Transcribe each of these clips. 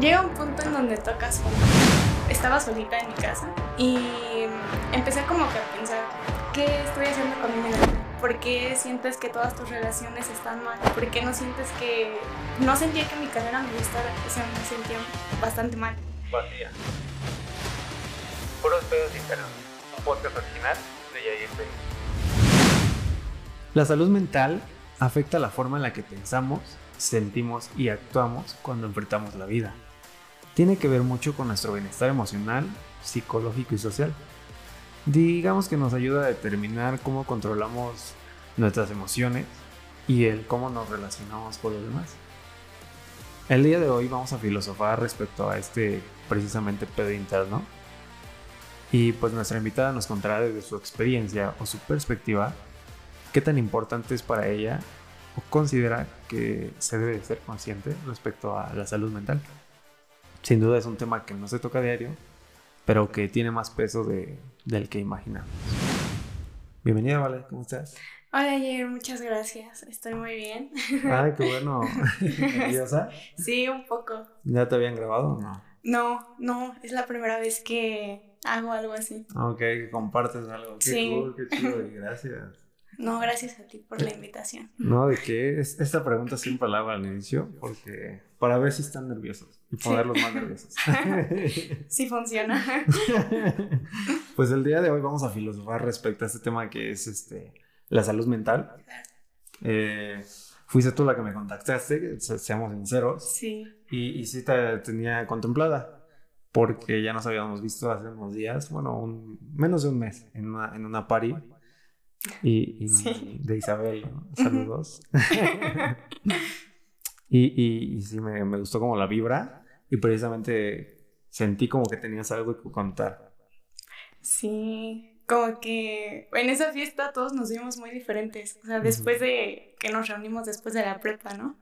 Llega un punto en donde tocas fondo. Estaba solita en mi casa y empecé como que a pensar, ¿qué estoy haciendo con mi vida? ¿Por qué sientes que todas tus relaciones están mal? ¿Por qué no sientes que... No sentía que mi carrera me gustara, o sea, me sentía bastante mal. Vacía. Puros pedos internos. Un podcast original de Yair. La salud mental afecta la forma en la que pensamos, sentimos y actuamos cuando enfrentamos la vida. Tiene que ver mucho con nuestro bienestar emocional, psicológico y social. Digamos que nos ayuda a determinar cómo controlamos nuestras emociones y el cómo nos relacionamos con los demás. El día de hoy vamos a filosofar respecto a este precisamente pedo interno. Y pues nuestra invitada nos contará desde su experiencia o su perspectiva qué tan importante es para ella o considera que se debe ser consciente respecto a la salud mental. Sin duda es un tema que no se toca a diario, pero que tiene más peso de, del que imaginamos. Bienvenida, Vale, ¿cómo estás? Hola, Jair, muchas gracias. Estoy muy bien. Ay, qué bueno. ¿Nerviosa? Sí, un poco. ¿Ya te habían grabado o no? No, no, es la primera vez que hago algo así. Ok, que compartes algo. Qué Sí. cool, qué chido y gracias. No, gracias a ti por la invitación. No, ¿de qué? Es- Esta pregunta siempre la hago al inicio porque para ver si están nerviosos y ponerlos más nerviosos. Sí funciona. pues el día de hoy vamos a filosofar respecto a este tema que es este, la salud mental. Eh, fuiste tú la que me contactaste, se- seamos sinceros, Sí. y, y sí te tenía contemplada porque ya nos habíamos visto hace unos días, bueno, un, menos de un mes en una, en una party. Y, y Sí. de Isabel, ¿no? saludos. y, y, y sí, me, me gustó como la vibra y precisamente sentí como que tenías algo que contar. Sí, como que en esa fiesta todos nos vimos muy diferentes. O sea, después de que nos reunimos después de la prepa, ¿no?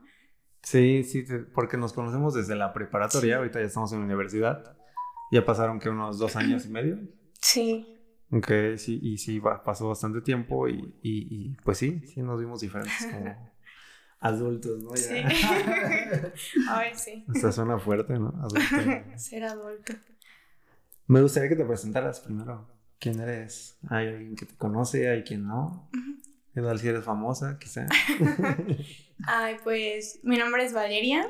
Sí, sí, porque nos conocemos desde la preparatoria, Sí. ahorita ya estamos en la universidad. Ya pasaron que unos dos años y medio. Sí, Ok, sí, y sí, va- pasó bastante tiempo y, y, y, pues sí, sí nos vimos diferentes como adultos, ¿no? sí. Ya. Ay, sí. O sea, suena fuerte, ¿no? Adulto. Ser adulto. Me gustaría que te presentaras primero. ¿Quién eres? ¿Hay alguien que te conoce? ¿Hay quien no? ¿Qué tal si eres famosa, quizá? Ay, pues mi nombre es Valeria.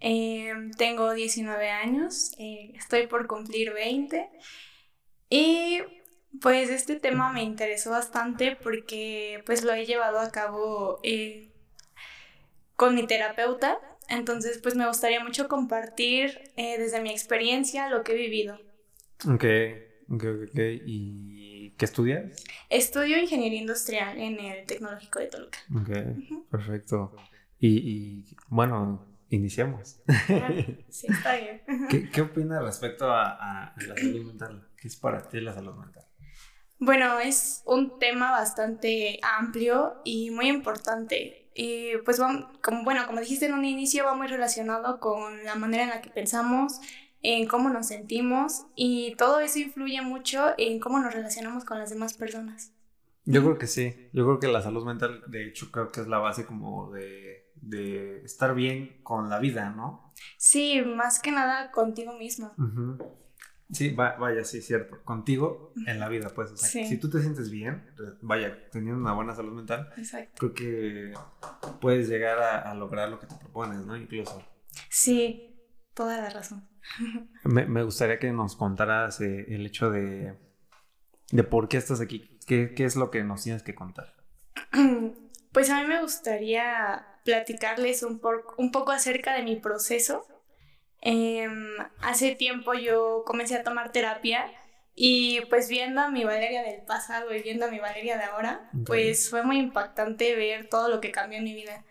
eh, tengo 19 años. eh, estoy por cumplir 20. Y pues este tema me interesó bastante porque pues lo he llevado a cabo eh, con mi terapeuta. Entonces pues me gustaría mucho compartir eh, desde mi experiencia lo que he vivido. ok, ok, ok. ¿Y qué estudias? Estudio ingeniería industrial en el Tecnológico de Toluca. Ok, perfecto. Y, y, bueno, iniciamos. Sí, está bien. ¿Qué, qué opinas respecto a, a la salud mental? ¿Qué es para ti la salud mental? Bueno, es un tema bastante amplio y muy importante. Y pues, como, bueno, como dijiste en un inicio, va muy relacionado con la manera en la que pensamos, en cómo nos sentimos y todo eso influye mucho en cómo nos relacionamos con las demás personas. Yo creo que sí. Yo creo que la salud mental, de hecho, creo que es la base como de, de estar bien con la vida, ¿no? Sí, más que nada contigo mismo. Sí, va- vaya, sí, cierto. Contigo en la vida, pues. O sea, Sí. si tú te sientes bien, vaya, teniendo una buena salud mental, Exacto. creo que puedes llegar a, a lograr lo que te propones, ¿no? Incluso. Sí, toda la razón. Me, me gustaría que nos contaras eh, el hecho de, de por qué estás aquí. ¿Qué, ¿Qué es lo que nos tienes que contar? Pues a mí me gustaría platicarles un, por- un poco acerca de mi proceso. Em, hace tiempo yo comencé a tomar terapia y pues viendo a mi Valeria del pasado y viendo a mi Valeria de ahora, pues fue muy impactante ver todo lo que cambió en mi vida.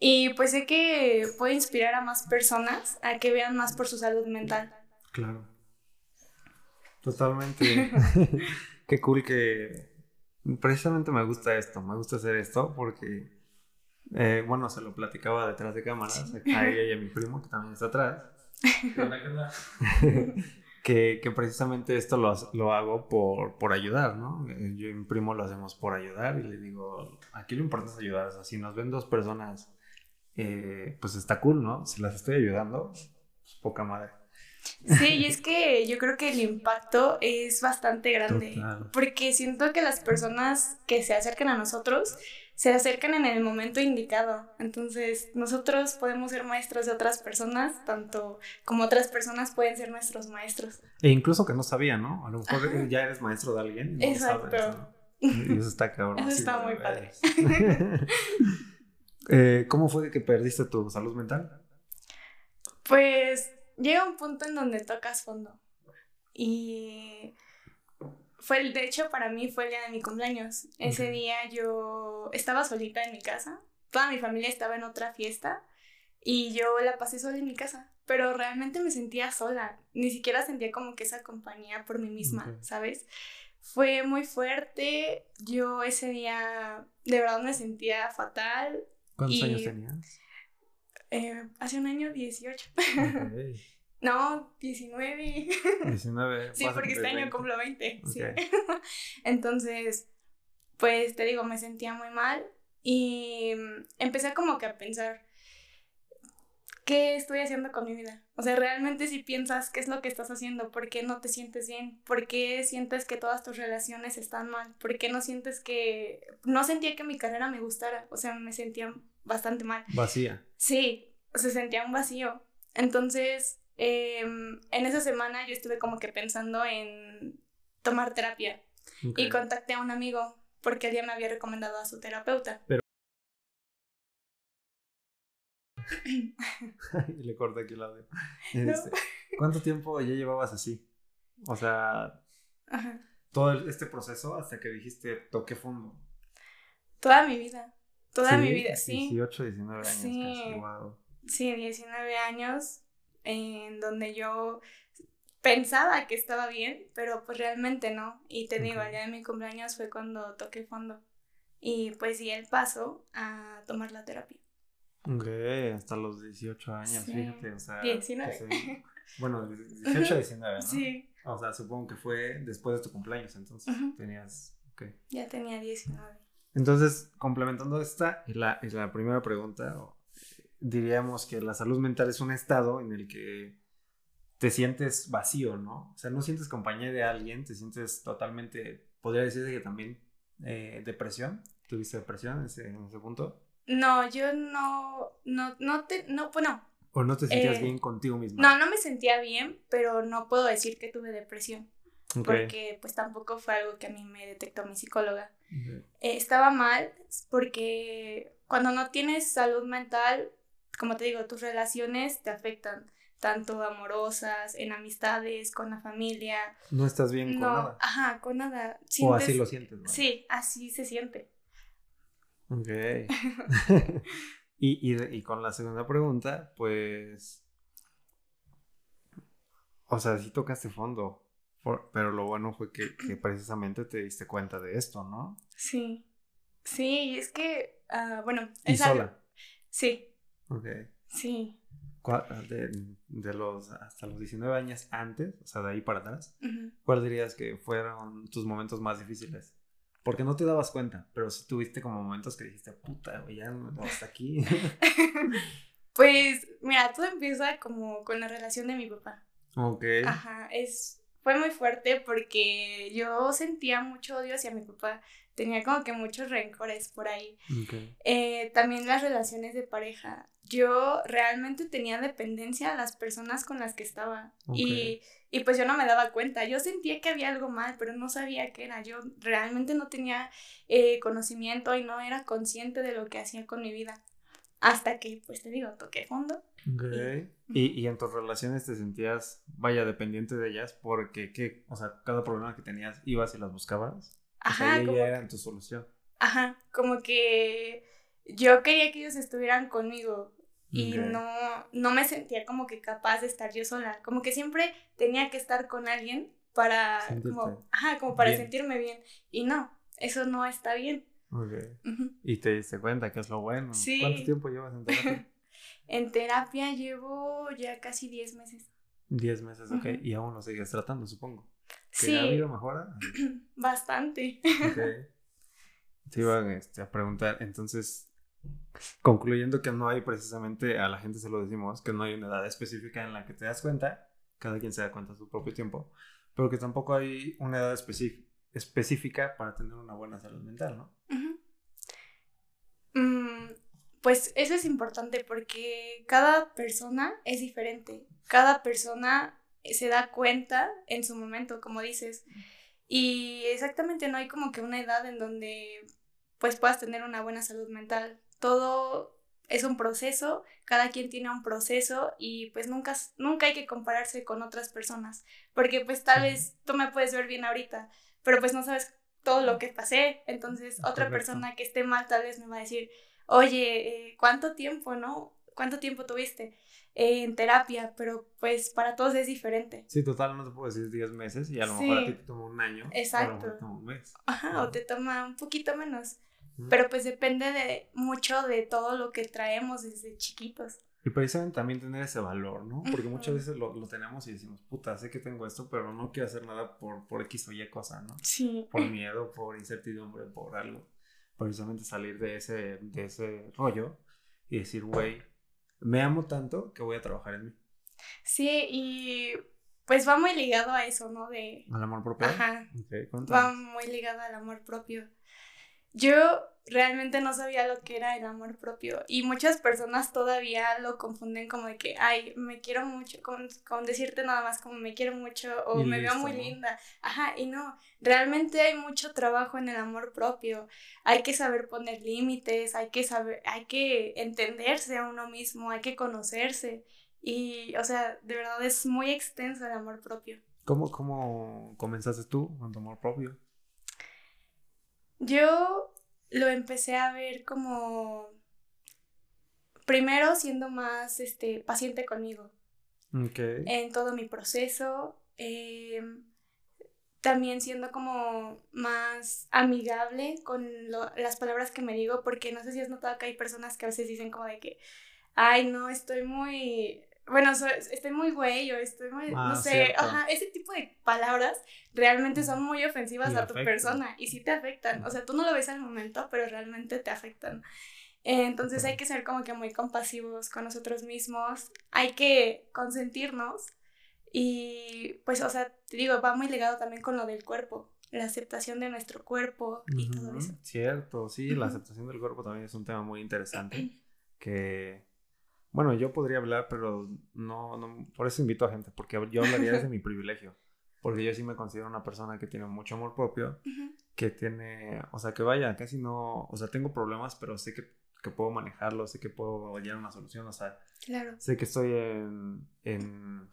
Y pues sé que puede inspirar a más personas a que vean más por su salud mental. Claro. Totalmente. Qué cool que... Precisamente me gusta esto, me gusta hacer esto porque, eh, bueno, se lo platicaba detrás de cámaras a ella y a mi primo, que también está atrás, ¿Qué onda, qué onda? que, que precisamente esto lo, lo hago por, por ayudar, ¿no? Eh, Yo y mi primo lo hacemos por ayudar y le digo, aquí lo importante es ayudar, o sea, si nos ven dos personas, eh, pues está cool, ¿no? Si las estoy ayudando, poca madre. Sí, y es que yo creo que el impacto es bastante grande, Total. porque siento que las personas que se acercan a nosotros se acercan en el momento indicado. Entonces, nosotros podemos ser maestros de otras personas, tanto como otras personas pueden ser nuestros maestros. E incluso que no sabía, ¿no? A lo mejor Ajá. ya eres maestro de alguien. no Exacto. sabes, ¿no? Y eso está cabrón. Eso está muy veras. Eh, ¿Cómo fue que perdiste tu salud mental? Pues llega un punto en donde tocas fondo. Y fue el, de hecho, para mí fue el día de mi cumpleaños. Ese día yo estaba solita en mi casa. Toda mi familia estaba en otra fiesta. Y yo la pasé sola en mi casa. Pero realmente me sentía sola. Ni siquiera sentía como que esa compañía por mí misma. ¿sabes? Fue muy fuerte. Yo ese día de verdad me sentía fatal. ¿Cuántos Y- años tenías? Eh, hace un año, 18. Ok. No, 19. 19. Sí, porque este año 20. cumplo 20. Sí. Entonces, pues te digo, me sentía muy mal y mm, empecé como que a pensar, ¿qué estoy haciendo con mi vida? O sea, realmente si piensas qué es lo que estás haciendo, ¿por qué no te sientes bien? ¿Por qué sientes que todas tus relaciones están mal? ¿Por qué no sientes que... No sentía que mi carrera me gustara, o sea, me sentía bastante mal. Vacía. Sí, se sentía un vacío. Entonces, em, en esa semana yo estuve como que pensando en tomar terapia y contacté a un amigo porque él ya me había recomendado a su terapeuta. y le corté aquí el audio. No. Este, ¿Cuánto tiempo ya llevabas así? O sea, Ajá. todo este proceso hasta que dijiste toqué fondo. Toda mi vida, toda Sí, mi vida, sí. 18, 19 años Sí. casi. Wow. Sí, 19 años en donde yo pensaba que estaba bien, pero pues realmente no. Y te digo, el día de mi cumpleaños fue cuando toqué fondo. Y pues di el paso a tomar la terapia. Ok, hasta los 18 años, Sí. fíjate, o sea. 19. que se- bueno, 18 a 19, ¿no? Sí, O sea, supongo que fue después de tu cumpleaños, entonces Ujú. tenías. Ok. ya tenía 19. Entonces, complementando esta, y la, y la primera pregunta, o, diríamos que la salud mental es un estado en el que te sientes vacío, ¿no? O sea, no sientes compañía de alguien, te sientes totalmente, podría decirse que también eh, depresión. ¿Tuviste depresión en ese, en ese punto? No, yo no, no, no te, no, bueno, ¿O no te sentías Eh, bien contigo misma? no, no me sentía bien, pero no puedo decir que tuve depresión, porque pues tampoco fue algo que a mí me detectó mi psicóloga. Eh, estaba mal porque cuando no tienes salud mental, como te digo, tus relaciones te afectan, tanto amorosas, en amistades, con la familia. No estás bien con nada. ajá, con nada. O así lo sientes. ¿no? Sí, así se siente. Ok. y, y, y con la segunda pregunta, pues. O sea, sí tocaste fondo. por- pero lo bueno fue que, que precisamente te diste cuenta de esto, ¿no? Sí, sí, es que, ah, bueno, Y es algo- sola. Sí, Ok. sí. ¿Cuál- De, de los hasta los 19 años antes, o sea, de ahí para atrás. ¿cuál dirías que fueron tus momentos más difíciles? Porque no te dabas cuenta, pero sí tuviste como momentos que dijiste, puta, güey, ya no, hasta aquí. Pues, mira, todo empieza como con la relación de mi papá. ok. Ajá, es, fue muy fuerte porque yo sentía mucho odio hacia mi papá. Tenía como que muchos rencores por ahí. Eh, también las relaciones de pareja. Yo realmente tenía dependencia a las personas con las que estaba. Y, y pues yo no me daba cuenta. Yo sentía que había algo mal, pero no sabía qué era. Yo realmente no tenía eh, conocimiento y no era consciente de lo que hacía con mi vida. Hasta que, pues te digo, toqué fondo. Ok. ¿Y, y en tus relaciones te sentías, vaya, dependiente de ellas porque, ¿qué? O sea, cada problema que tenías, ibas y las buscabas. O sea, Ajá, ellas como, ya eran tu solución. ajá, como que yo quería que ellos estuvieran conmigo y no, no me sentía como que capaz de estar yo sola. Como que siempre tenía que estar con alguien para, Sentirte como, ajá, como para bien. sentirme bien. Y no, eso no está bien. Ok. Ujú. Y te diste cuenta que es lo bueno. Sí. ¿Cuánto tiempo llevas en terapia? En terapia llevo ya casi 10 meses. 10 meses, ok. Y aún lo sigues tratando, supongo. ¿Que Sí, ha habido mejora? bastante. Ok. Te iba este, a preguntar, entonces, Concluyendo que no hay precisamente, a la gente se lo decimos, que no hay una edad específica en la que te das cuenta, cada quien se da cuenta a su propio tiempo, pero que tampoco hay una edad específica específica para tener una buena salud mental, ¿no? Mm, pues eso es importante porque cada persona es diferente, cada persona se da cuenta en su momento, como dices, y exactamente no hay como que una edad en donde pues puedas tener una buena salud mental. Todo es un proceso, cada quien tiene un proceso y pues nunca, nunca hay que compararse con otras personas, porque pues tal vez tú me puedes ver bien ahorita, pero pues no sabes todo lo que pasé, entonces otra persona que esté mal tal vez me va a decir, oye, eh, ¿cuánto tiempo, no? ¿Cuánto tiempo tuviste eh, en terapia? Pero pues para todos es diferente. Sí, total, no te puedo decir 10 meses y a lo mejor a ti te toma un año. Exacto. O te toma un mes. Ajá, o te toma un poquito menos. Pero pues depende de mucho de todo lo que traemos desde chiquitos. Y precisamente también tener ese valor, ¿no? Porque muchas veces lo, lo, tenemos y decimos, puta, sé que tengo esto, pero no quiero hacer nada por, por X o Y cosa, ¿no? Sí. Por miedo, por incertidumbre, por algo. Precisamente salir de ese, de ese rollo y decir, güey, me amo tanto que voy a trabajar en mí. Sí, y pues va muy ligado a eso, ¿no? De... Al amor propio. Ajá. Okay, va muy ligado al amor propio. Yo realmente no sabía lo que era el amor propio y muchas personas todavía lo confunden como de que, ay, me quiero mucho, con, con decirte nada más como me quiero mucho o me veo muy linda. Ajá, y no, realmente hay mucho trabajo en el amor propio. Hay que saber poner límites, hay que saber, hay que entenderse a uno mismo, hay que conocerse. Y, o sea, de verdad es muy extenso el amor propio. ¿Cómo, cómo comenzaste tú con tu amor propio? Yo lo empecé a ver como primero siendo más este, paciente conmigo. En todo mi proceso. Em, también siendo como más amigable con las palabras que me digo, porque no sé si has notado que hay personas que a veces dicen como de que, ay, no, estoy muy bueno, estoy muy güey o estoy muy, no ah, sé, ajá, ese tipo de palabras realmente son muy ofensivas a tu persona y sí te afectan, o sea, tú no lo ves al momento, pero realmente te afectan. Entonces hay que ser como que muy compasivos con nosotros mismos, hay que consentirnos y pues, o sea, te digo, va muy ligado también con lo del cuerpo, la aceptación de nuestro cuerpo y todo eso. Cierto, sí, la aceptación del cuerpo también es un tema muy interesante que bueno, yo podría hablar, pero no, no, por eso invito a gente, porque yo hablaría desde mi privilegio, porque yo sí me considero una persona que tiene mucho amor propio, que tiene, o sea, que vaya, casi no, o sea, tengo problemas, pero sé que, que puedo manejarlo, sé que puedo hallar una solución, o sea, claro. sé que estoy en, en,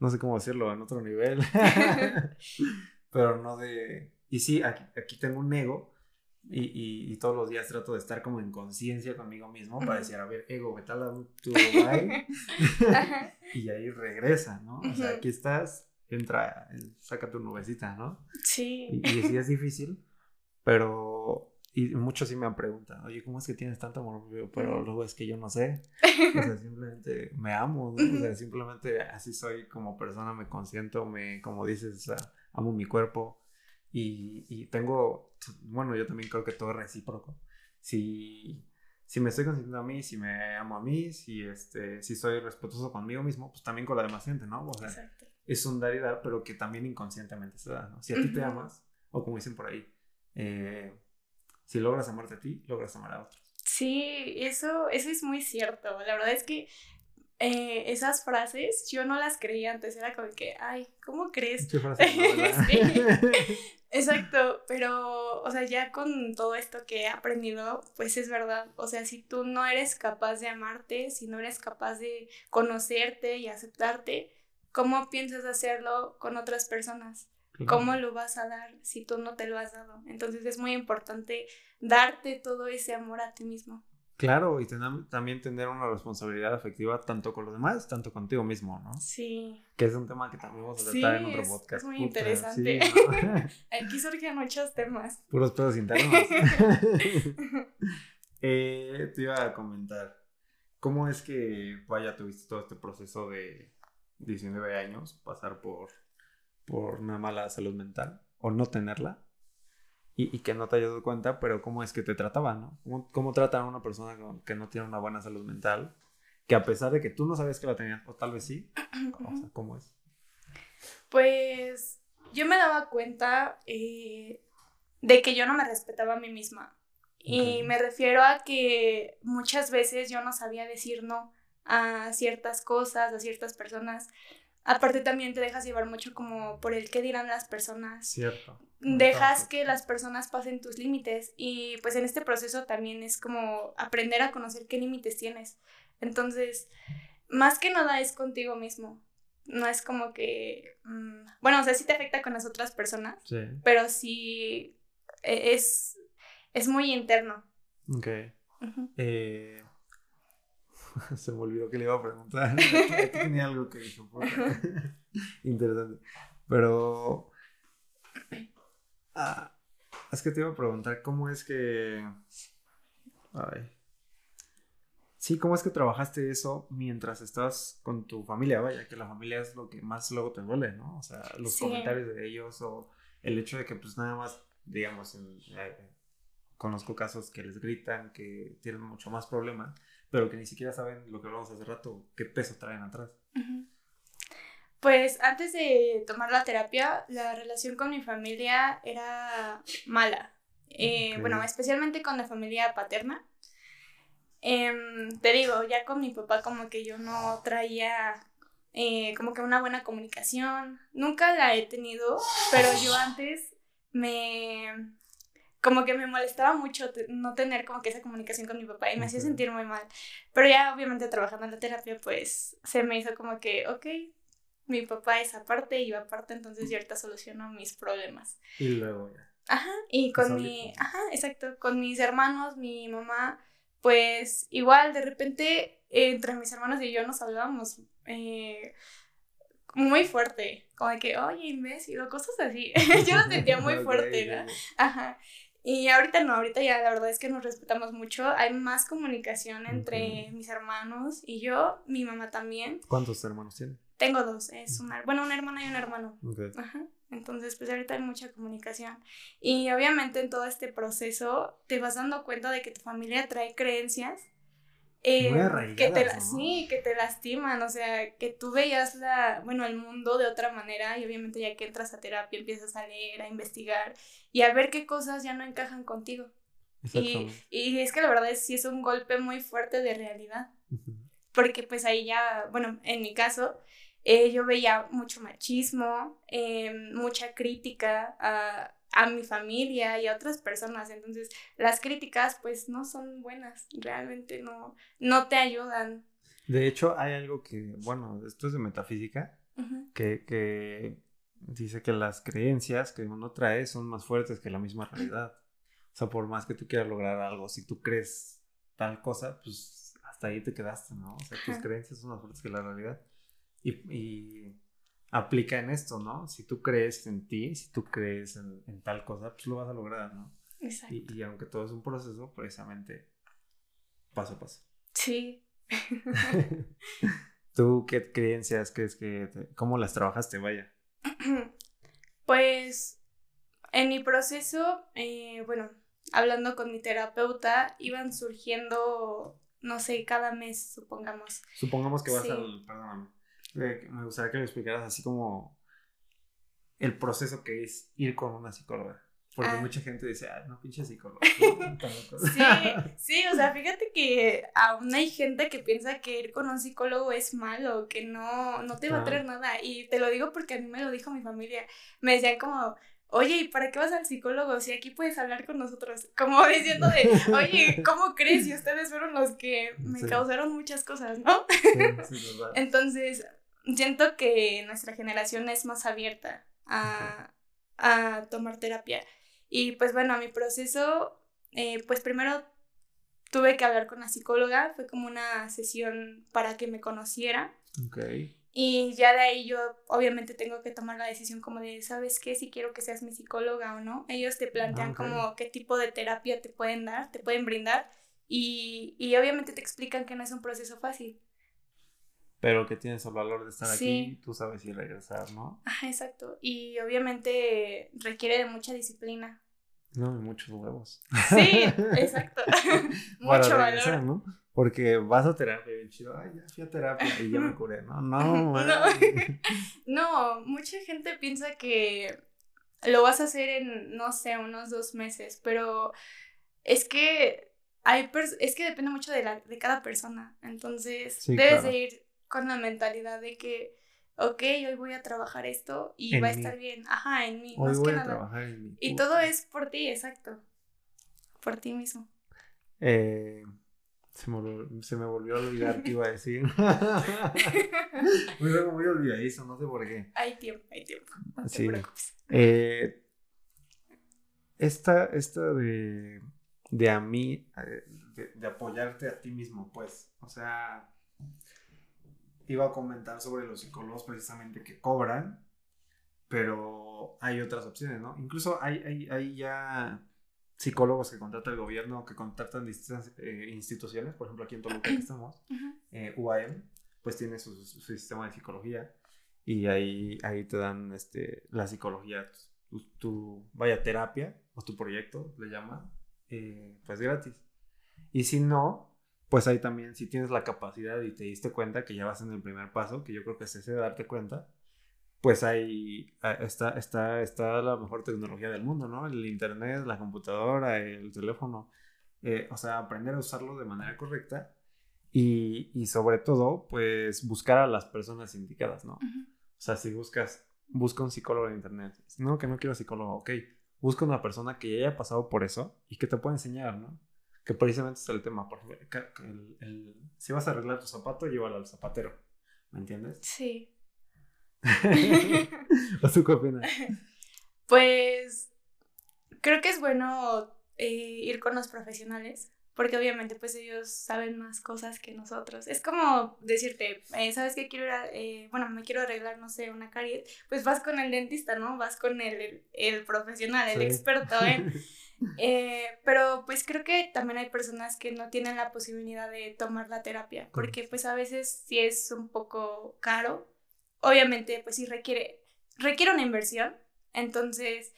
no sé cómo decirlo, en otro nivel, pero no de, y sí, aquí, aquí tengo un ego, y, y, todos los días trato de estar como en conciencia conmigo mismo para decir, a ver, ego, vete a tu y ahí regresa, ¿no? O sea, aquí estás, entra, saca tu nubecita, ¿no? Sí. Y, y sí es difícil, pero y muchos sí me han preguntado, oye, ¿cómo es que tienes tanto amor? Pero luego es que yo no sé. O sea, simplemente me amo, ¿no? O sea, simplemente así soy como persona, me consiento, me, como dices, o sea, amo mi cuerpo. Y, y, tengo, bueno, yo también creo que todo es recíproco. Si, si me estoy consintiendo a mí, si me amo a mí, si, este, si soy respetuoso conmigo mismo, pues también con la demás gente, ¿no? O sea, Exacto. es un dar y dar, pero que también inconscientemente se da, ¿no? Si a ti te amas, o como dicen por ahí, eh, si logras amarte a ti, logras amar a otros. Sí, eso, eso es muy cierto. La verdad es que eh, esas frases yo no las creía antes, era como que, ay, ¿cómo crees? ¿Qué frase sí, exacto, pero, o sea, ya con todo esto que he aprendido, pues es verdad, o sea, si tú no eres capaz de amarte, si no eres capaz de conocerte y aceptarte, ¿cómo piensas hacerlo con otras personas? ¿Cómo lo vas a dar si tú no te lo has dado? Entonces es muy importante darte todo ese amor a ti mismo. Claro, y también tener una responsabilidad afectiva tanto con los demás, tanto contigo mismo, ¿no? Sí. Que es un tema que también vamos a tratar en otro podcast. Es muy interesante. Aquí surgen muchos temas. Puros pedos internos. eh, te iba a comentar, ¿cómo es que, vaya, tuviste todo este proceso de 19 años, pasar por, por una mala salud mental o no tenerla? Y, y que no te hayas dado cuenta, pero cómo es que te trataban, ¿no? ¿Cómo, cómo tratan a una persona que no tiene una buena salud mental? Que a pesar de que tú no sabías que la tenías, o tal vez sí, o sea, ¿cómo es? Pues yo me daba cuenta eh, de que yo no me respetaba a mí misma. Y Ok. me refiero a que muchas veces yo no sabía decir no a ciertas cosas, a ciertas personas. Aparte también te dejas llevar mucho como por el qué dirán las personas. Cierto. Dejas que las personas pasen tus límites y pues en este proceso también es como aprender a conocer qué límites tienes. Entonces, más que nada es contigo mismo. No es como que, mm, bueno, o sea, sí te afecta con las otras personas, Sí. pero sí e- es, es muy interno. Ok. Eh, se me olvidó que le iba a preguntar. Tenía algo que dije. Interesante. Pero. ah, es que te iba a preguntar cómo es que. Ay. Sí, ¿cómo es que trabajaste eso mientras estás con tu familia? Vaya, que la familia es lo que más luego te duele, ¿no? O sea, los Sí. comentarios de ellos o el hecho de que pues nada más, digamos, en- eh, conozco casos que les gritan, que tienen mucho más problemas, pero que ni siquiera saben lo que hablamos hace rato, qué peso traen atrás. Pues antes de tomar la terapia, la relación con mi familia era mala. Eh. Bueno, especialmente con la familia paterna. Em, te digo, ya con mi papá como que yo no traía eh, como que una buena comunicación. Nunca la he tenido, pero yo antes me... Como que me molestaba mucho no tener como que esa comunicación con mi papá y me hacía Ok. sentir muy mal. Pero ya obviamente trabajando en la terapia, pues se me hizo como que, ok, mi papá es aparte y yo aparte, entonces yo ahorita soluciono mis problemas. Y luego ya. Ajá, y con Pues mi, ajá, exacto, con mis hermanos, mi mamá, pues igual de repente entre mis hermanos y yo nos hablábamos eh, muy fuerte, como de que, oye, imbécil, o cosas así. yo lo sentía muy fuerte, ¿no? Ajá. Y ahorita no, ahorita ya la verdad es que nos respetamos mucho. Hay más comunicación entre mis hermanos y yo, mi mamá también. ¿Cuántos hermanos tienen? Tengo dos, es una, bueno, una hermana y un hermano. Ok. Ajá. Entonces, pues ahorita hay mucha comunicación. Y obviamente en todo este proceso te vas dando cuenta de que tu familia trae creencias eh, Muy que te, sí, que te lastiman, o sea, que tú veías la, bueno, el mundo de otra manera y obviamente ya que entras a terapia empiezas a leer, a investigar y a ver qué cosas ya no encajan contigo. Y, y es que la verdad es sí es un golpe muy fuerte de realidad porque pues ahí ya, bueno, en mi caso, eh, yo veía mucho machismo, eh, mucha crítica a, a mi familia y a otras personas. Entonces, las críticas pues no son buenas, realmente no, no te ayudan. De hecho, hay algo que, bueno, esto es de metafísica, que, que dice que las creencias que uno trae son más fuertes que la misma realidad. O sea, por más que tú quieras lograr algo, si tú crees tal cosa, pues hasta ahí te quedaste, ¿no? O sea, tus Ajá. creencias son más fuertes que la realidad. Y, y aplica en esto, ¿no? Si tú crees en ti, si tú crees en, en tal cosa, pues lo vas a lograr, ¿no? Exacto. Y, y aunque todo es un proceso, precisamente paso a paso. Sí. ¿Tú qué creencias crees que, te- cómo las trabajaste, vaya? Pues en mi proceso, eh, bueno, hablando con mi terapeuta, iban surgiendo, no sé, cada mes, supongamos. Supongamos que vas Sí. al. Perdóname. Me gustaría que me explicaras así como el proceso que es ir con una psicóloga. Porque Ah. mucha gente dice, ah, no, pinche psicóloga. no, tan loco". Sí, sí, o sea, fíjate que aún hay gente que piensa que ir con un psicólogo es malo, que no, no te va a traer nada. Y te lo digo porque a mí me lo dijo mi familia. Me decían como, oye, ¿y para qué vas al psicólogo? Si aquí puedes hablar con nosotros. Como diciendo de, oye, ¿cómo crees? Y ustedes fueron los que me Sí. causaron muchas cosas, ¿no? Sí, sí. Entonces, siento que nuestra generación es más abierta a, a tomar terapia. Y pues bueno, a mi proceso, eh, pues primero tuve que hablar con la psicóloga, fue como una sesión para que me conociera. Ok. Y ya de ahí yo obviamente tengo que tomar la decisión como de, ¿sabes qué? Si quiero que seas mi psicóloga o no. Ellos te plantean ok. como qué tipo de terapia te pueden dar, te pueden brindar. Y, y obviamente te explican que no es un proceso fácil. Pero que tienes el valor de estar Sí. aquí, tú sabes ir regresar, ¿no? Ajá, exacto. Y obviamente requiere de mucha disciplina. No, muchos huevos. Sí, exacto. Mucho valor. ¿no? Porque vas a terapia y chido, ay, ya fui a terapia y ya me curé. No, no, no. no, mucha gente piensa que lo vas a hacer en, no sé, unos dos meses, pero es que hay es que depende mucho de, la, de cada persona. Entonces, debes de ir con la mentalidad de que ok, hoy voy a trabajar esto y va a estar bien. Ajá, en mí. Hoy voy a trabajar en mí. Y todo es por ti, exacto. Por ti mismo. Eh, se, me, se me volvió a olvidar qué iba a decir. muy, muy olvidadizo, no sé por qué. Hay tiempo, hay tiempo. No sí. Eh, esta, esta de, de a mí, eh, de, de apoyarte a ti mismo, pues. O sea, iba a comentar sobre los psicólogos precisamente que cobran, pero hay otras opciones, ¿no? Incluso hay, hay, hay ya psicólogos que contrata el gobierno, que contratan distintas eh, instituciones, por ejemplo aquí en Toluca que estamos, eh, UAM, pues tiene su, su, sistema de psicología y ahí, ahí te dan este, la psicología, tu, vaya terapia o tu proyecto, le llaman, eh, pues gratis. Y si no, pues ahí también, si tienes la capacidad y te diste cuenta que ya vas en el primer paso, que yo creo que es ese de darte cuenta, pues ahí ah, está, está, está la mejor tecnología del mundo, ¿no? El internet, la computadora, el teléfono. Eh, o sea, aprender a usarlo de manera correcta y, y, sobre todo, pues buscar a las personas indicadas, ¿no? O sea, si buscas, busca un psicólogo en internet. No, que no quiero psicólogo, ok. Busca una persona que ya haya pasado por eso y que te pueda enseñar, ¿no? Que precisamente es el tema. Por el, si vas a arreglar tu zapato, llévalo al zapatero. ¿Me entiendes? Sí. ¿O tú qué opinas? Pues creo que es bueno eh, ir con los profesionales porque obviamente pues ellos saben más cosas que nosotros. Es como decirte, eh, ¿sabes qué quiero ir a, eh, bueno, me quiero arreglar, no sé, una caries, pues vas con el dentista, ¿no? Vas con el, el, profesional, el experto en... Eh, pero pues creo que también hay personas que no tienen la posibilidad de tomar la terapia, porque pues a veces sí es un poco caro. Obviamente pues sí requiere, requiere una inversión, entonces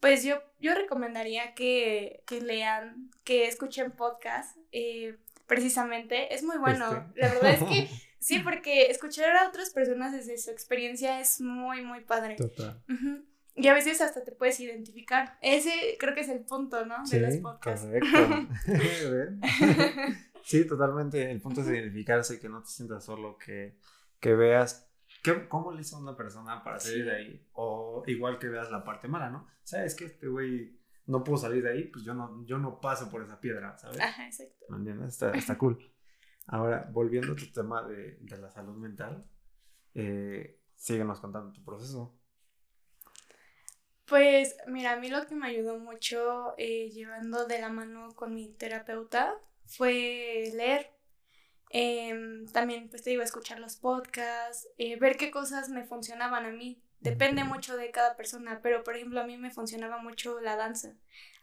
pues yo, yo recomendaría que, que lean, que escuchen podcast, eh, precisamente. Es muy bueno. Este. La verdad es que sí, porque escuchar a otras personas desde su experiencia es muy, muy padre. Total. Y a veces hasta te puedes identificar. Ese creo que es el punto, ¿no? De los podcasts. Correcto. sí, totalmente. El punto es identificarse y que no te sientas solo, que, que veas ¿Qué, ¿Cómo le hizo una persona para salir de ahí? O igual que veas la parte mala, ¿no? ¿Sabes que este güey no pudo salir de ahí? Pues yo no, yo no paso por esa piedra, ¿sabes? Ajá, exacto. ¿Me entiendes? Está, está cool. Ahora, volviendo a tu tema de, de la salud mental, eh, síguenos contando tu proceso. Pues mira, a mí lo que me ayudó mucho eh, llevando de la mano con mi terapeuta fue leer. Em, también, pues te digo, escuchar los podcasts, eh, ver qué cosas me funcionaban a mí. Depende mucho de cada persona, pero por ejemplo a mí me funcionaba mucho la danza.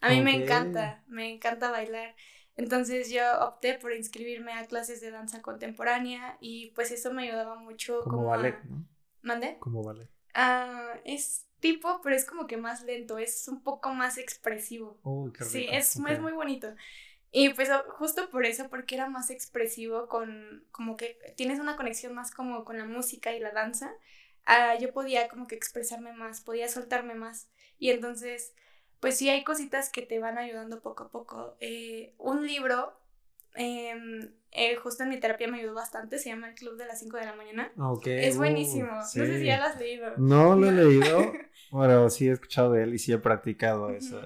A mí me encanta, me encanta bailar. Entonces yo opté por inscribirme a clases de danza contemporánea y pues eso me ayudaba mucho. Como, ballet, ¿no? ¿Mande? Como ballet. Ah, es tipo, pero es como que más lento, es un poco más expresivo. sí, es, es muy bonito. Y pues justo por eso, porque era más expresivo con, como que tienes una conexión más como con la música y la danza, ah, yo podía como que expresarme más, podía soltarme más. Y entonces, pues sí hay cositas que te van ayudando poco a poco. Eh, un libro, em, eh, justo en mi terapia me ayudó bastante, se llama El Club de las 5 de la mañana. Es buenísimo, no sé si ya lo has leído. No lo he leído, pero sí he escuchado de él y sí he practicado eso.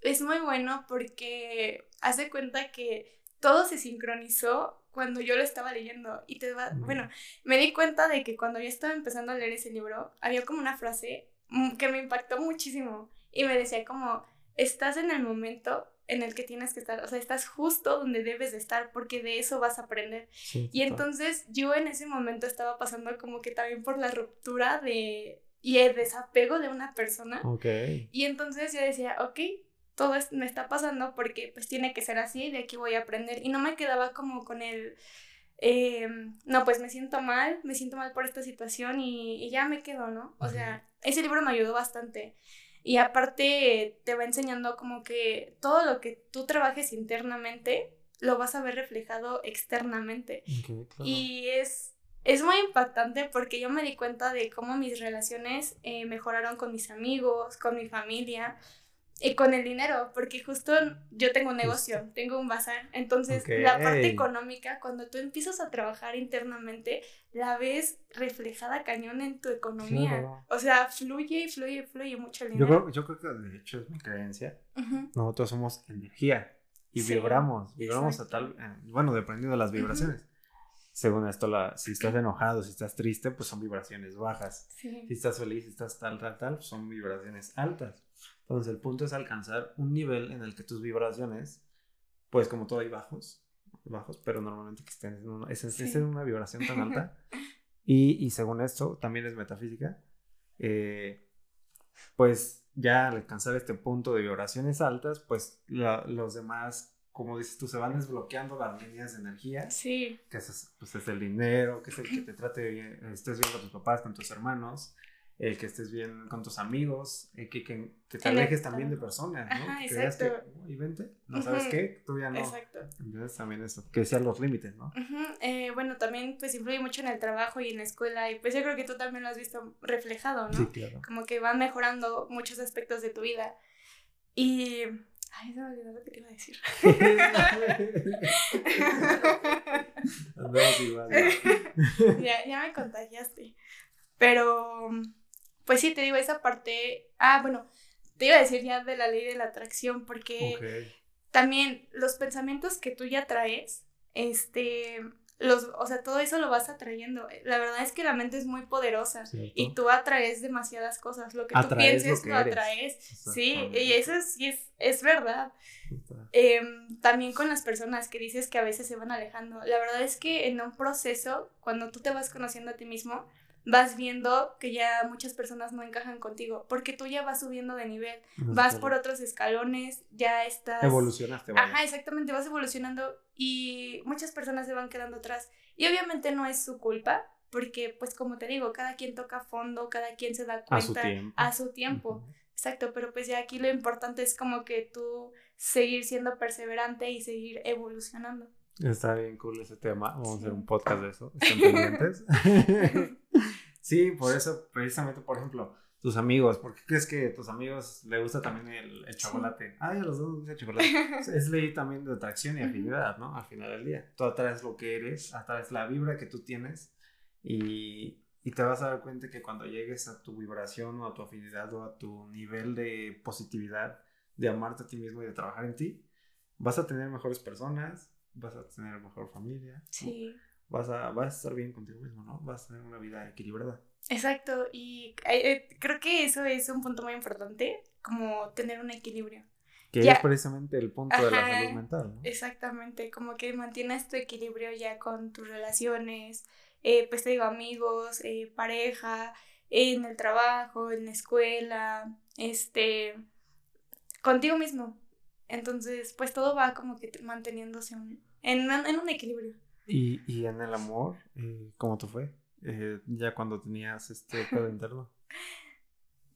Es muy bueno porque hace cuenta que todo se sincronizó cuando yo lo estaba leyendo y te va, bueno, me di cuenta de que cuando yo estaba empezando a leer ese libro, había como una frase que me impactó muchísimo y me decía como, estás en el momento en el que tienes que estar, o sea, estás justo donde debes de estar porque de eso vas a aprender. y entonces yo en ese momento estaba pasando como que también por la ruptura de y el desapego de una persona. Y entonces yo decía, ok, todo esto me está pasando porque pues tiene que ser así, de aquí voy a aprender. Y no me quedaba como con el, eh, no, pues me siento mal, me siento mal por esta situación y, ya me quedo, ¿no? O sea, ese libro me ayudó bastante. Y aparte te va enseñando como que todo lo que tú trabajes internamente lo vas a ver reflejado externamente. Y es, es muy impactante porque yo me di cuenta de cómo mis relaciones eh, mejoraron con mis amigos, con mi familia y con el dinero, porque justo yo tengo un negocio, tengo un bazar, entonces la parte económica, cuando tú empiezas a trabajar internamente, la ves reflejada cañón en tu economía. O sea, fluye y fluye y fluye mucho el dinero. Yo creo, que de hecho es mi creencia. Nosotros somos energía y vibramos, vibramos a tal, eh, bueno, dependiendo de las vibraciones. Según esto, la, si estás enojado, si estás triste, pues son vibraciones bajas. Si estás feliz, si estás tal, tal, tal, son vibraciones altas. Entonces el punto es alcanzar un nivel en el que tus vibraciones, pues como todo hay bajos, bajos, pero normalmente que estén en una, es, en una vibración tan alta. y, y, según esto, también es metafísica, eh, pues ya al alcanzar este punto de vibraciones altas, pues los demás, como dices tú, se van desbloqueando las líneas de energía. Sí. Que es, pues es el dinero, que es el que te trate bien, estés bien con tus papás, con tus hermanos, el que estés bien con tus amigos, el que, que, te alejes también de personas, ¿no? Ajá, que veas que, y vente, no sabes qué, tú ya no. Exacto. Entonces también eso, que sean los límites, ¿no? eh, bueno, también pues influye mucho en el trabajo y en la escuela y pues yo creo que tú también lo has visto reflejado, ¿no? Sí, claro. Como que van mejorando muchos aspectos de tu vida y... Ay, se me olvidó lo que te iba a decir. igual. ya, ya me contagiaste. Pero pues sí, te digo, esa parte, ah, bueno, te iba a decir ya de la ley de la atracción, porque también los pensamientos que tú ya traes, este, los, o sea, todo eso lo vas atrayendo. La verdad es que la mente es muy poderosa y tú atraes demasiadas cosas. Lo que tú pienses lo, atraes. Sí, y eso sí es, es verdad. Em, también con las personas que dices que a veces se van alejando. La verdad es que en un proceso, cuando tú te vas conociendo a ti mismo, vas viendo que ya muchas personas no encajan contigo, porque tú ya vas subiendo de nivel, vas por otros escalones, ya estás... Evolucionaste. Ajá, exactamente, vas evolucionando y muchas personas se van quedando atrás. Y obviamente no es su culpa, porque pues como te digo, cada quien toca fondo, cada quien se da cuenta a su tiempo. Exacto, pero pues ya aquí lo importante es como que tú seguir siendo perseverante y seguir evolucionando. Está bien cool ese tema. Vamos a hacer un podcast de eso. ¿Están pendientes? sí, por eso, precisamente, por ejemplo, tus amigos. ¿Por qué crees que a tus amigos le gusta también el, chocolate? Ay, a los dos les gusta el chocolate. es ley también de atracción y afinidad, ¿no? Al final del día. Tú atraes lo que eres, atraes la vibra que tú tienes y, y te vas a dar cuenta que cuando llegues a tu vibración o a tu afinidad o a tu nivel de positividad, de amarte a ti mismo y de trabajar en ti, vas a tener mejores personas, vas a tener mejor familia. Sí. Vas a, vas a estar bien contigo mismo, ¿no? Vas a tener una vida equilibrada. Exacto, y eh, creo que eso es un punto muy importante, como tener un equilibrio. Que es precisamente el punto de la salud mental, ¿no? Exactamente, como que mantienes tu equilibrio ya con tus relaciones, eh, pues te digo, amigos, eh, pareja, en el trabajo, en la escuela, este, contigo mismo. Entonces, pues todo va como que manteniéndose en, en, un equilibrio. ¿Y, y en el amor, eh, cómo te fue? Eh, ya cuando tenías este pedo interno.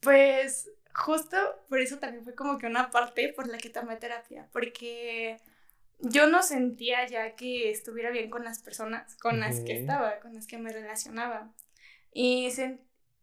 Pues justo por eso también fue como que una parte por la que tomé terapia, porque yo no sentía ya que estuviera bien con las personas con las que estaba, con las que me relacionaba. Y,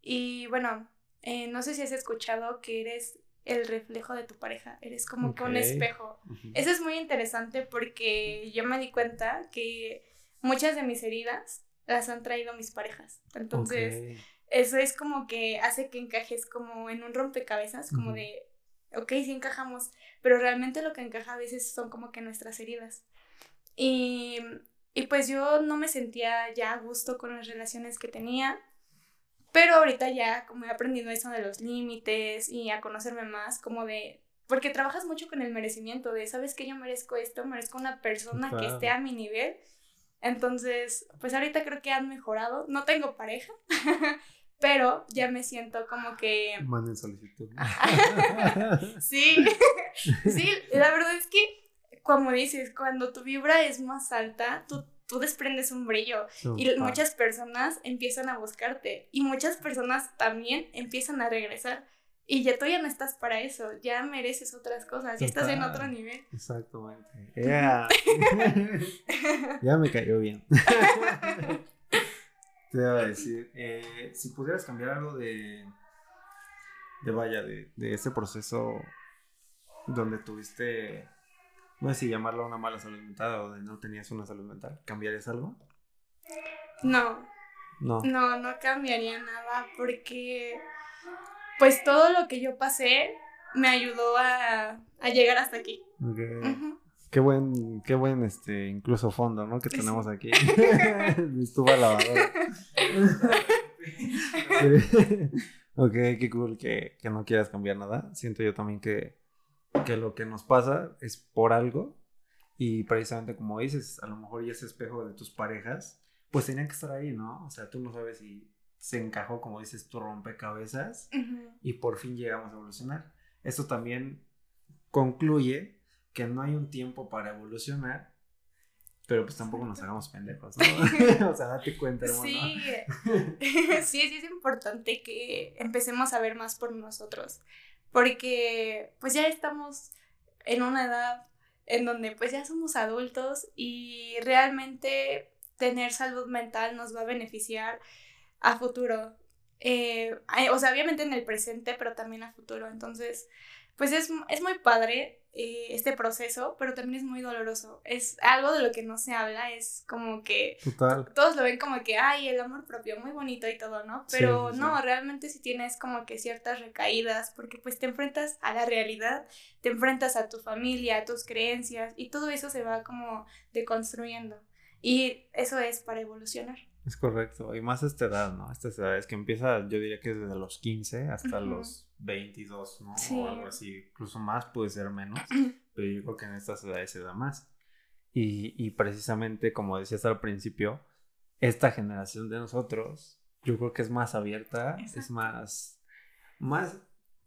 y bueno, eh, no sé si has escuchado que eres el reflejo de tu pareja, eres como que un espejo. Eso es muy interesante porque yo me di cuenta que muchas de mis heridas las han traído mis parejas. Entonces, eso es como que hace que encajes como en un rompecabezas, como de, ok, sí encajamos, pero realmente lo que encaja a veces son como que nuestras heridas. Y, y pues yo no me sentía ya a gusto con las relaciones que tenía pero ahorita ya como he aprendido eso de los límites y a conocerme más, como de, porque trabajas mucho con el merecimiento, de, sabes que yo merezco esto, merezco una persona que esté a mi nivel. Entonces, pues ahorita creo que han mejorado. No tengo pareja, pero ya me siento como que... Manden solicitud. sí, sí, la verdad es que, como dices, cuando tu vibra es más alta, tú tú desprendes un brillo y muchas personas empiezan a buscarte y muchas personas también empiezan a regresar. y ya tú ya no estás para eso, ya mereces otras cosas, ya estás en otro nivel. Exactamente. Yeah. ya me cayó bien. Te iba a decir, eh, si pudieras cambiar algo de, de vaya, de, de este proceso donde tuviste, no sé si llamarlo una mala salud mental o de no tenías una salud mental, ¿cambiarías algo? No, No. no, no cambiaría nada porque pues todo lo que yo pasé me ayudó a, a llegar hasta aquí. Ok. Ujú. Qué buen, qué buen, este, incluso fondo, ¿no? Que tenemos aquí. Estuvo lavadora. Ok, qué cool que, que no quieras cambiar nada. Siento yo también que, que lo que nos pasa es por algo. Y precisamente como dices, a lo mejor y ese espejo de tus parejas, pues tenían que estar ahí, ¿no? O sea, tú no sabes si se encajó, como dices, tu rompecabezas y por fin llegamos a evolucionar. Esto también concluye que no hay un tiempo para evolucionar, pero pues tampoco nos hagamos pendejos, ¿no? o sea, date cuenta, hermano. Sí, sí, sí es importante que empecemos a ver más por nosotros, porque pues ya estamos en una edad en donde pues ya somos adultos y realmente tener salud mental nos va a beneficiar a futuro. Eh, o sea, obviamente en el presente, pero también a futuro. Entonces, pues es, es muy padre eh, este proceso, pero también es muy doloroso. Es algo de lo que no se habla, es como que Total. todos lo ven como que, ay, el amor propio, muy bonito y todo, ¿no? Pero sí, sí. no, realmente sí tienes como que ciertas recaídas, porque pues te enfrentas a la realidad, te enfrentas a tu familia, a tus creencias, y todo eso se va como deconstruyendo. Y eso es para evolucionar. Es correcto. Y más a esta edad, ¿no? A Estas edades que empieza, yo diría que desde los 15 hasta los 22, ¿no? Sí. O algo así. Incluso más, puede ser menos. pero yo creo que en estas edades se da más. Y, y precisamente, como decías al principio, esta generación de nosotros, yo creo que es más abierta, es más, más,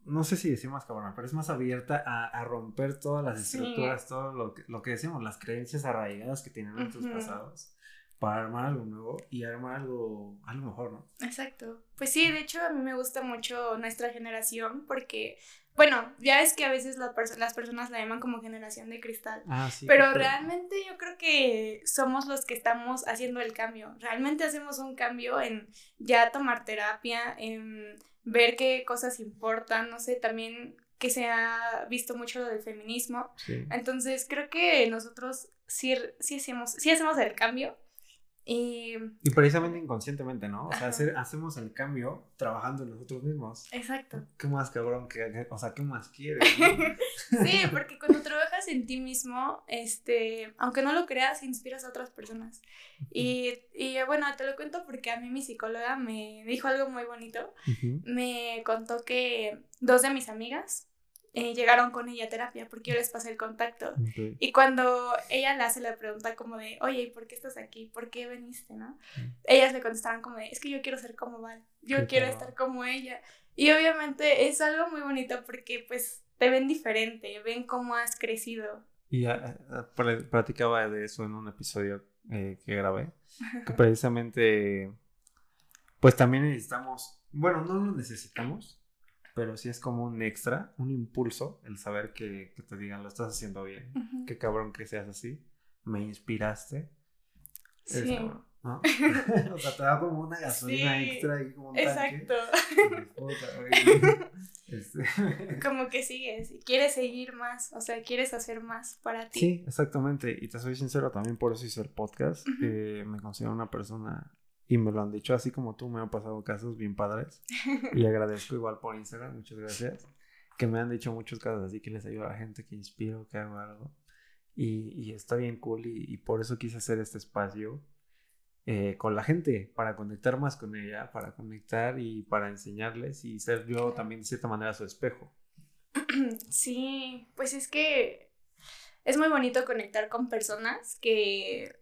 no sé si decir más cabrón, pero es más abierta a, a romper todas las Sí. estructuras, todo lo que, lo que decimos, las creencias arraigadas que tienen nuestros Ujú. pasados, para armar algo nuevo y armar algo, algo mejor, ¿no? Exacto. Pues sí, de hecho a mí me gusta mucho nuestra generación porque, bueno, ya es que a veces la perso- las personas la llaman como generación de cristal. Ah, sí. Pero claro. realmente yo creo que somos los que estamos haciendo el cambio. Realmente hacemos un cambio en ya tomar terapia, en ver qué cosas importan, no sé, también que se ha visto mucho lo del feminismo. Sí. Entonces creo que nosotros sí, sí, hacemos, sí hacemos el cambio. Y Y precisamente inconscientemente, ¿no? O sea, hacer- hacemos el cambio trabajando en nosotros mismos. exacto. ¿Qué más cabrón? que o sea, ¿qué más quieres? no? Sí, porque cuando trabajas en ti mismo, este, aunque no lo creas, inspiras a otras personas. Y, y bueno, te lo cuento porque a mí mi psicóloga me dijo algo muy bonito. Me contó que dos de mis amigas eh, llegaron con ella a terapia porque yo les pasé el contacto. Ok. Y cuando ella le hace la pregunta como de, oye, ¿y por qué estás aquí? ¿Por qué veniste, no? Mm. Ellas le contestaron como de, es que yo quiero ser como Val, yo Qué quiero estar como ella. Y obviamente es algo muy bonito porque pues te ven diferente, ven cómo has crecido. Y ah, ah, pla- platicaba de eso en un episodio eh, que grabé, que precisamente, pues también necesitamos, bueno, no lo necesitamos, pero sí es como un extra, un impulso, el saber que, que te digan, lo estás haciendo bien, qué cabrón que seas así, me inspiraste. Eres Sí. cabrón, ¿no? o sea, te da como una gasolina Sí, extra y como un tanque. Exacto. Y dices, "Puta, güey". Este, Como que sigues y quieres seguir más, o sea, quieres hacer más para ti. Sí, exactamente. Y te soy sincero, también por eso hice el podcast. Eh, me considero una persona, y me lo han dicho así como tú, me han pasado casos bien padres. Y agradezco igual por Instagram, muchas gracias. Que me han dicho muchos casos así que les ayuda a la gente, que inspiro, que hago algo. Y, y está bien cool y, y por eso quise hacer este espacio eh, con la gente, para conectar más con ella, para conectar y para enseñarles y ser yo también de cierta manera su espejo. Sí, pues es que es muy bonito conectar con personas que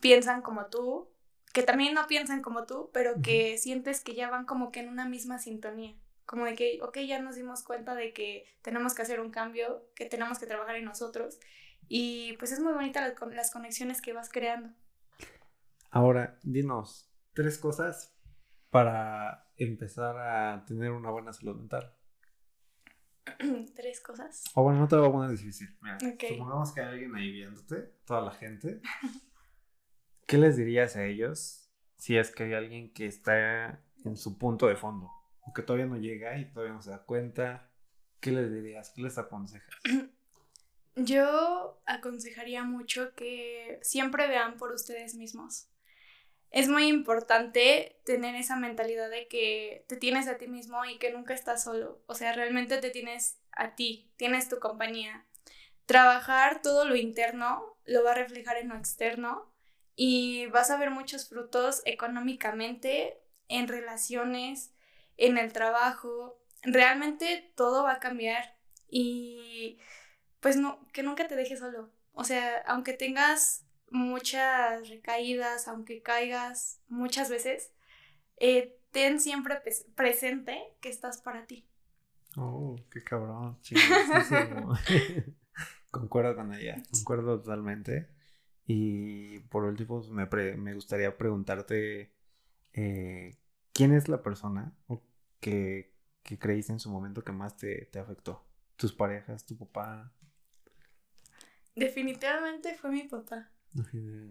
piensan como tú, que también no piensan como tú, pero que sientes que ya van como que en una misma sintonía. Como de que, ok, ya nos dimos cuenta de que tenemos que hacer un cambio, que tenemos que trabajar en nosotros. Y pues es muy bonita la- con- las conexiones que vas creando. Ahora, dinos tres cosas para empezar a tener una buena salud mental. Tres cosas. O bueno, no te lo voy a poner difícil. Mira, supongamos que hay alguien ahí viéndote, toda la gente. ¿Qué les dirías a ellos si es que hay alguien que está en su punto de fondo? O que todavía no llega y todavía no se da cuenta. ¿Qué les dirías? ¿Qué les aconsejas? Yo aconsejaría mucho que siempre vean por ustedes mismos. Es muy importante tener esa mentalidad de que te tienes a ti mismo y que nunca estás solo. O sea, realmente te tienes a ti, tienes tu compañía. Trabajar todo lo interno lo va a reflejar en lo externo y vas a ver muchos frutos económicamente, en relaciones, en el trabajo. Realmente todo va a cambiar y pues no, que nunca te dejes solo. O sea, aunque tengas muchas recaídas, aunque caigas muchas veces, eh, ten siempre presente que estás para ti. Oh, qué cabrón. Concuerdo con ella, concuerdo totalmente. Y por último, me, pre- me gustaría preguntarte, eh, ¿quién es la persona que, que creíste en su momento que más te, te afectó? ¿Tus parejas, tu papá? Definitivamente fue mi papá.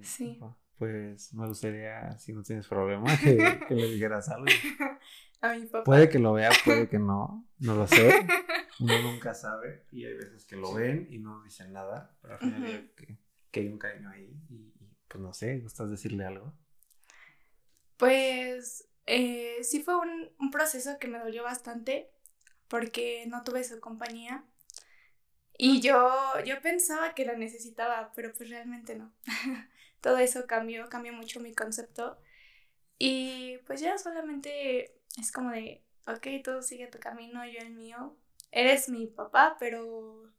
Sí. Papá. Pues me gustaría, si no tienes problema, que, que le dijeras algo. A mi papá. Puede que lo vea, puede que no, no lo sé. Uno nunca sabe y hay veces que lo ven y no dicen nada, pero al final que, que hay un cariño ahí y, y, pues no sé, ¿gustas decirle algo? Pues eh, sí fue un, un proceso que me dolió bastante porque no tuve su compañía. Y yo, yo pensaba que la necesitaba, pero pues realmente no. Todo eso cambió, cambió mucho mi concepto. Y pues ya solamente es como de, ok, tú sigue tu camino, yo el mío. Eres mi papá, pero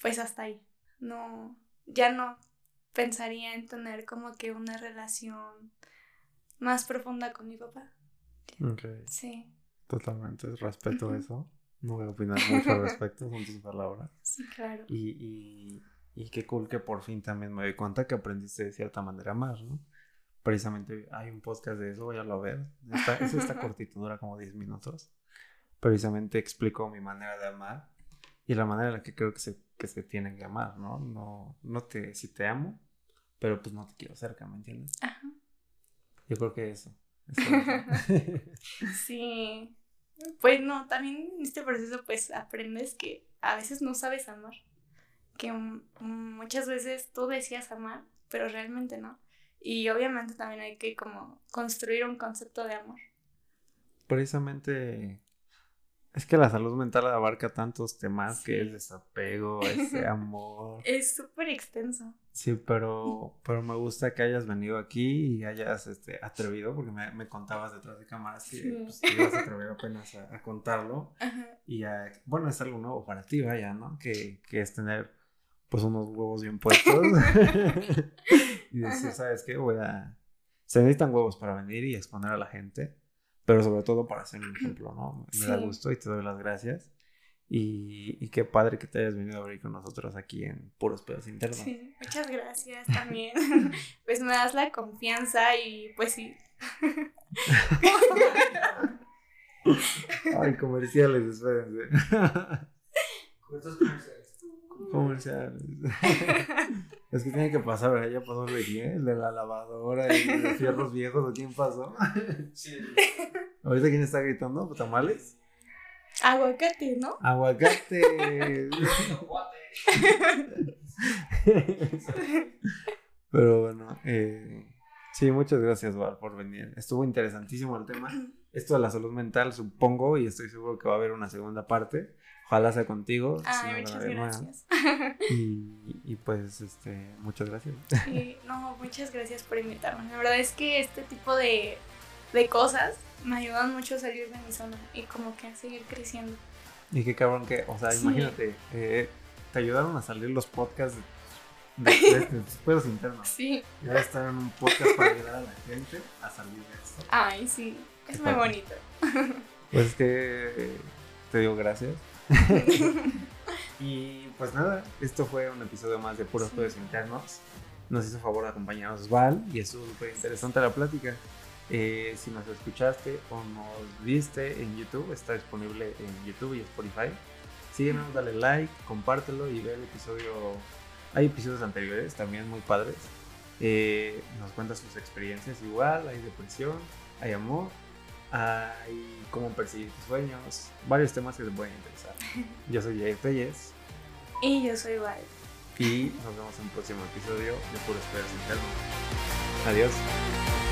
pues hasta ahí. No, ya no pensaría en tener como que una relación más profunda con mi papá. Ok, Sí, totalmente, respeto eso. No voy a opinar mucho al respecto, son tus palabras. sí, claro. Y, y, y qué cool que por fin también me doy cuenta que aprendiste de cierta manera más, ¿no? Precisamente hay un podcast de eso, váyalo a ver. Está, es esta cortito, dura como 10 minutos. Precisamente explico mi manera de amar y la manera en la que creo que se, que se tienen que amar, ¿no? No, no te, si te amo, pero pues no te quiero cerca, ¿me entiendes? Ajá. Yo creo que eso. eso. Sí. Pues no, también en este proceso pues aprendes que a veces no sabes amar. Que muchas veces tú decías amar, pero realmente no. Y obviamente también hay que como construir un concepto de amor. Precisamente es que la salud mental abarca tantos temas que es desapego, ese amor. Es súper extenso. Sí, pero, pero me gusta que hayas venido aquí y hayas este, atrevido, porque me, me contabas detrás de cámaras que Sí. pues, te ibas a atrever apenas a, a contarlo. Ajá. Y a- bueno, es algo nuevo para ti, vaya, ¿no? Que, que es tener pues unos huevos bien puestos. y decir, Ajá. ¿sabes qué? Voy a... Se necesitan huevos para venir y exponer a la gente, pero sobre todo para ser un ejemplo, ¿no? Me da gusto y te doy las gracias. Y, y qué padre que te hayas venido a abrir con nosotros aquí en Puros Pedos Internos. Sí, muchas gracias también. pues me das la confianza y pues sí. Ay, comerciales, espérense. Estos comerciales. Comerciales. es que tiene que pasar, ¿verdad? Ya pasó el de quién, el de la lavadora y los fierros viejos, ¿o quién pasó? Sí. Ahorita quién está gritando, tamales. Aguacate, ¿no? Aguacate. Pero bueno, eh, sí, muchas gracias, Val, por venir. Estuvo interesantísimo el tema. Esto de la salud mental, supongo, y estoy seguro que va a haber una segunda parte. Ojalá sea contigo. Ay, muchas gracias. Y, y pues, este, muchas gracias. Sí, no, muchas gracias por invitarme. La verdad es que este tipo de, de cosas me ayudan mucho a salir de mi zona y como que a seguir creciendo. Y qué cabrón que, o sea, Sí. imagínate, eh, te ayudaron a salir los podcasts de, de, de tus pedos internos. Sí, Y ahora estar en un podcast para ayudar a la gente a salir de esto. ay, sí, es muy padre. bonito. Pues es que te digo gracias. y pues nada, esto fue un episodio más de Puros Sí. Pedos Internos. Nos hizo favor de acompañarnos Val y estuvo súper interesante la plática. Eh, si nos escuchaste o nos viste en YouTube, está disponible en YouTube y Spotify. Síguenos, dale like, compártelo y ve el episodio. Hay episodios anteriores también muy padres. Eh, nos cuenta sus experiencias igual, hay depresión, hay amor, hay cómo perseguir tus sueños, varios temas que te pueden interesar. Yo soy Jair Telles. Y yo soy Val. Y nos vemos en un próximo episodio de Puro Esperas Interno. Adiós.